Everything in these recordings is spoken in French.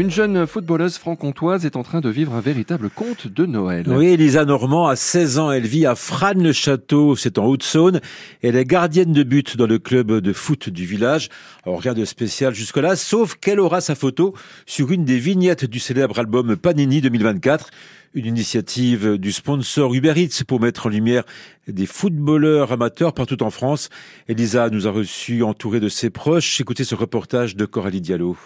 Une jeune footballeuse franc-comtoise est en train de vivre un véritable conte de Noël. Oui, Elisa Normand a 16 ans, elle vit à Frane-le-Château, c'est en Haute-Saône. Elle est gardienne de but dans le club de foot du village. Rien de spécial jusque-là, sauf qu'elle aura sa photo sur une des vignettes du célèbre album Panini 2024. Une initiative du sponsor Uber Eats pour mettre en lumière des footballeurs amateurs partout en France. Elisa nous a reçus entourés de ses proches. Écoutez ce reportage de Coralie Diallo.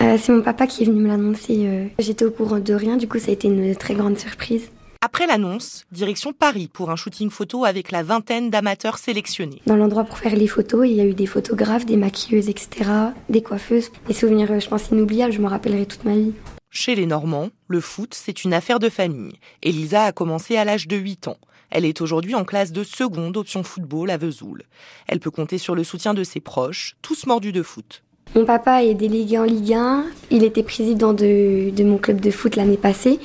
Euh, c'est mon papa qui est venu me l'annoncer. Euh. J'étais au courant de rien, du coup ça a été une très grande surprise. Après l'annonce, direction Paris pour un shooting photo avec la vingtaine d'amateurs sélectionnés. Dans l'endroit pour faire les photos, il y a eu des photographes, des maquilleuses, etc., des coiffeuses. Des souvenirs, euh, je pense, inoubliables, je me rappellerai toute ma vie. Chez les Normands, le foot, c'est une affaire de famille. Elisa a commencé à l'âge de 8 ans. Elle est aujourd'hui en classe de seconde option football à Vesoul. Elle peut compter sur le soutien de ses proches, tous mordus de foot. Mon papa est délégué en Ligue 1. Il était président de, mon club de foot l'année passée.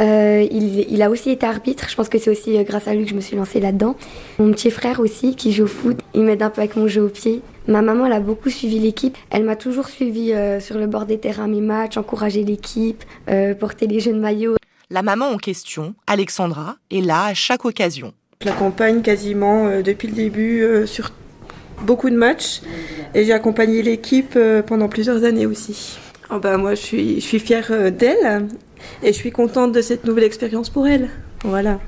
Euh, il, a aussi été arbitre. Je pense que c'est aussi euh, grâce à lui que je me suis lancée là-dedans. Mon petit frère aussi, qui joue au foot, il m'aide un peu avec mon jeu au pied. Ma maman, elle a beaucoup suivi l'équipe. Elle m'a toujours suivi euh, sur le bord des terrains mes matchs, encouragé l'équipe, porter les jeunes maillots. La maman en question, Alexandra, est là à chaque occasion. Je l'accompagne quasiment depuis le début sur beaucoup de matchs et j'ai accompagné l'équipe euh, pendant plusieurs années aussi. Bah moi je suis, je suis fière euh, d'elle et je suis contente de cette nouvelle expérience pour elle. Voilà.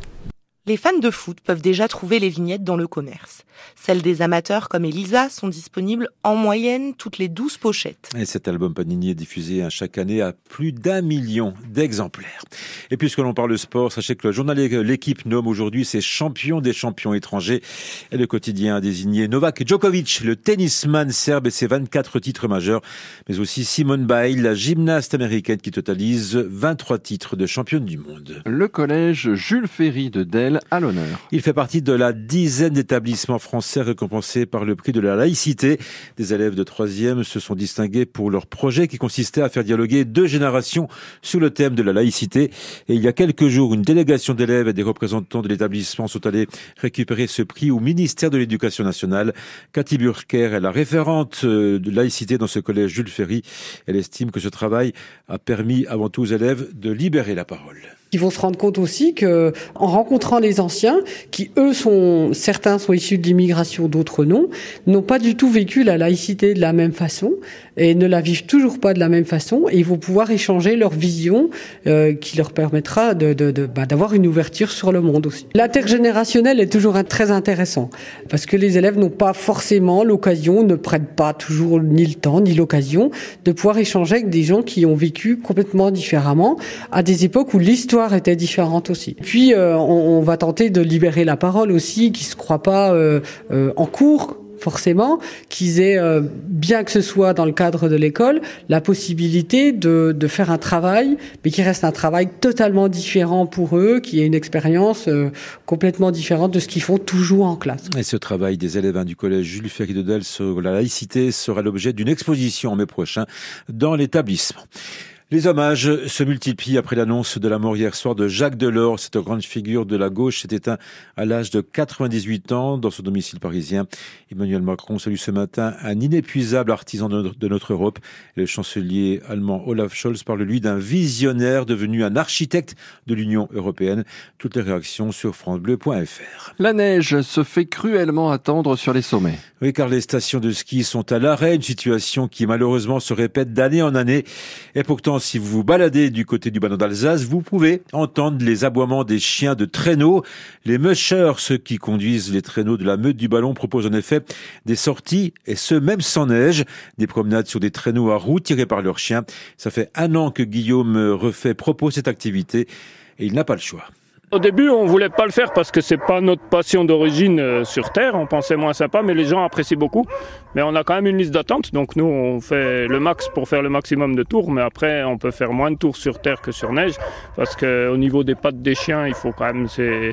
Les fans de foot peuvent déjà trouver les vignettes dans le commerce. Celles des amateurs comme Elisa sont disponibles en moyenne toutes les 12 pochettes. Et cet album Panini est diffusé hein, chaque année à plus d'un million d'exemplaires. Et puisque l'on parle sport, sachez que le journal L'équipe nomme aujourd'hui ses champions des champions étrangers. Et le quotidien a désigné Novak Djokovic, le tennisman serbe et ses 24 titres majeurs, mais aussi Simone Biles, la gymnaste américaine qui totalise 23 titres de championne du monde. Le collège Jules Ferry de Dell à l'honneur. Il fait partie de la dizaine d'établissements français récompensés par le prix de la laïcité. Des élèves de troisième se sont distingués pour leur projet qui consistait à faire dialoguer deux générations sur le thème de la laïcité. Et il y a quelques jours, une délégation d'élèves et des représentants de l'établissement sont allés récupérer ce prix au ministère de l'Éducation nationale. Cathy Burker est la référente euh, de laïcité dans ce collège Jules Ferry. Elle estime que ce travail a permis avant tout aux élèves de libérer la parole. Ils vont se rendre compte aussi que, en rencontrant les anciens, qui eux sont, certains sont issus de l'immigration, d'autres non, n'ont pas du tout vécu la laïcité de la même façon et ne la vivent toujours pas de la même façon. Et ils vont pouvoir échanger leur vision euh, qui leur permettra de, de, de bah, d'avoir une ouverture sur le monde aussi. L'intergénérationnel est toujours très intéressant parce que les élèves n'ont pas forcément l'occasion, ne prennent pas toujours ni le temps ni l'occasion de pouvoir échanger avec des gens qui ont vécu complètement différemment à des époques où l'histoire était différente aussi. Puis euh, on, va tenter de libérer la parole aussi, qui se croient pas euh, euh, en cours forcément, qu'ils aient, bien que ce soit dans le cadre de l'école, la possibilité de, de, faire un travail, mais qui reste un travail totalement différent pour eux, qui est une expérience complètement différente de ce qu'ils font toujours en classe. Et ce travail des élèves hein, du collège Jules Ferry de sur la laïcité sera l'objet d'une exposition en mai prochain dans l'établissement. Les hommages se multiplient après l'annonce de la mort hier soir de Jacques Delors. Cette grande figure de la gauche s'est éteint à l'âge de 98 ans dans son domicile parisien. Emmanuel Macron salue ce matin un inépuisable artisan de notre Europe. Le chancelier allemand Olaf Scholz parle lui d'un visionnaire devenu un architecte de l'Union européenne. Toutes les réactions sur francebleu.fr. La neige se fait cruellement attendre sur les sommets. Oui, car les stations de ski sont à l'arrêt, une situation qui malheureusement se répète d'année en année. Et pourtant, si vous vous baladez du côté du ballon d'Alsace, vous pouvez entendre les aboiements des chiens de traîneau. Les mushers, ceux qui conduisent les traîneaux de la meute du ballon, proposent en effet des sorties, et ce même sans neige, des promenades sur des traîneaux à roues tirés par leurs chiens. Ça fait un an que Guillaume Refait propose cette activité, et il n'a pas le choix. Au début, on voulait pas le faire parce que c'est pas notre passion d'origine euh, sur Terre. On pensait moins sympa, mais les gens apprécient beaucoup. Mais on a quand même une liste d'attente, donc nous, on fait le max pour faire le maximum de tours. Mais après, on peut faire moins de tours sur Terre que sur neige, parce qu'au niveau des pattes des chiens, il faut quand même, c'est,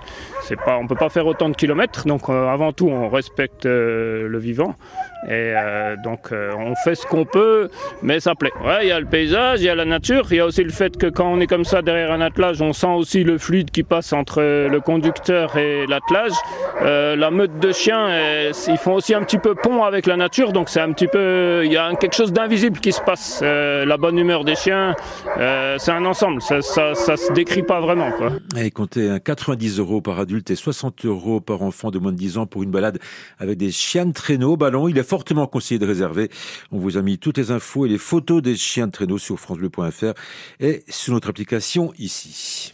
pas, on peut pas faire autant de kilomètres. Donc euh, avant tout, on respecte euh, le vivant. Et donc on fait ce qu'on peut, mais ça plaît. Il y a le paysage, il y a la nature, il y a aussi le fait que quand on est comme ça derrière un attelage, on sent aussi le fluide qui passe entre le conducteur et l'attelage. Euh, la meute de chiens, euh, ils font aussi un petit peu pont avec la nature, donc c'est un petit peu, il y a quelque chose d'invisible qui se passe. Euh, la bonne humeur des chiens, c'est un ensemble, ça, ça, ça, se décrit pas vraiment. Quoi. Et comptez 90 euros par adulte et 60 euros par enfant de moins de 10 ans pour une balade avec des chiens de traîneau ballon. Il est fortement conseillé de réserver. On vous a mis toutes les infos et les photos des chiens de traîneau sur francebleu.fr et sur notre application ici.